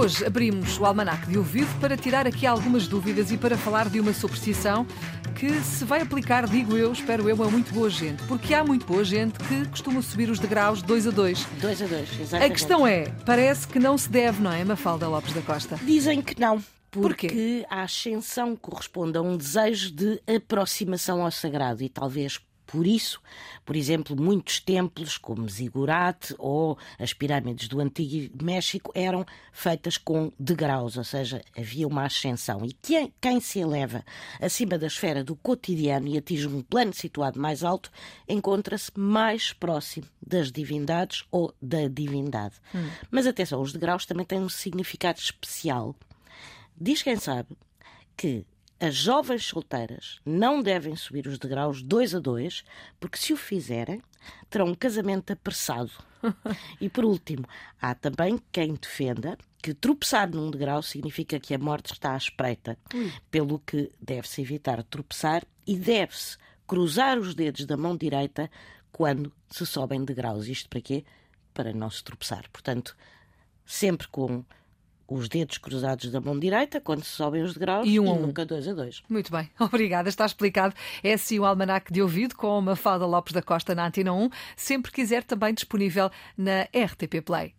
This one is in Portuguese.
Hoje abrimos o almanac de ouvido para tirar aqui algumas dúvidas e para falar de uma superstição que se vai aplicar, digo eu, espero eu, a muito boa gente. Porque há muito boa gente que costuma subir os degraus dois a dois. Dois a dois, A exatamente. questão é, parece que não se deve, não é, Mafalda Lopes da Costa? Dizem que não. Porquê? Porque a ascensão corresponde a um desejo de aproximação ao sagrado e talvez por isso, por exemplo, muitos templos como Zigurate ou as pirâmides do Antigo México eram feitas com degraus, ou seja, havia uma ascensão. E quem, quem se eleva acima da esfera do cotidiano e atinge um plano situado mais alto, encontra-se mais próximo das divindades ou da divindade. Mas atenção, os degraus também têm um significado especial. Diz quem sabe que as jovens solteiras não devem subir os degraus dois a dois, porque se o fizerem, terão um casamento apressado. e por último, há também quem defenda que tropeçar num degrau significa que a morte está à espreita, pelo que deve-se evitar tropeçar e deve-se cruzar os dedos da mão direita quando se sobem degraus. Isto para quê? Para não se tropeçar. Portanto, sempre com os dedos cruzados da mão direita quando se sobem os degraus E um um. nunca dois a dois. Muito bem, obrigada, está explicado. É assim o Almanac de Ouvido com a Mafalda Lopes da Costa na Antena 1, sempre quiser também disponível na RTP Play.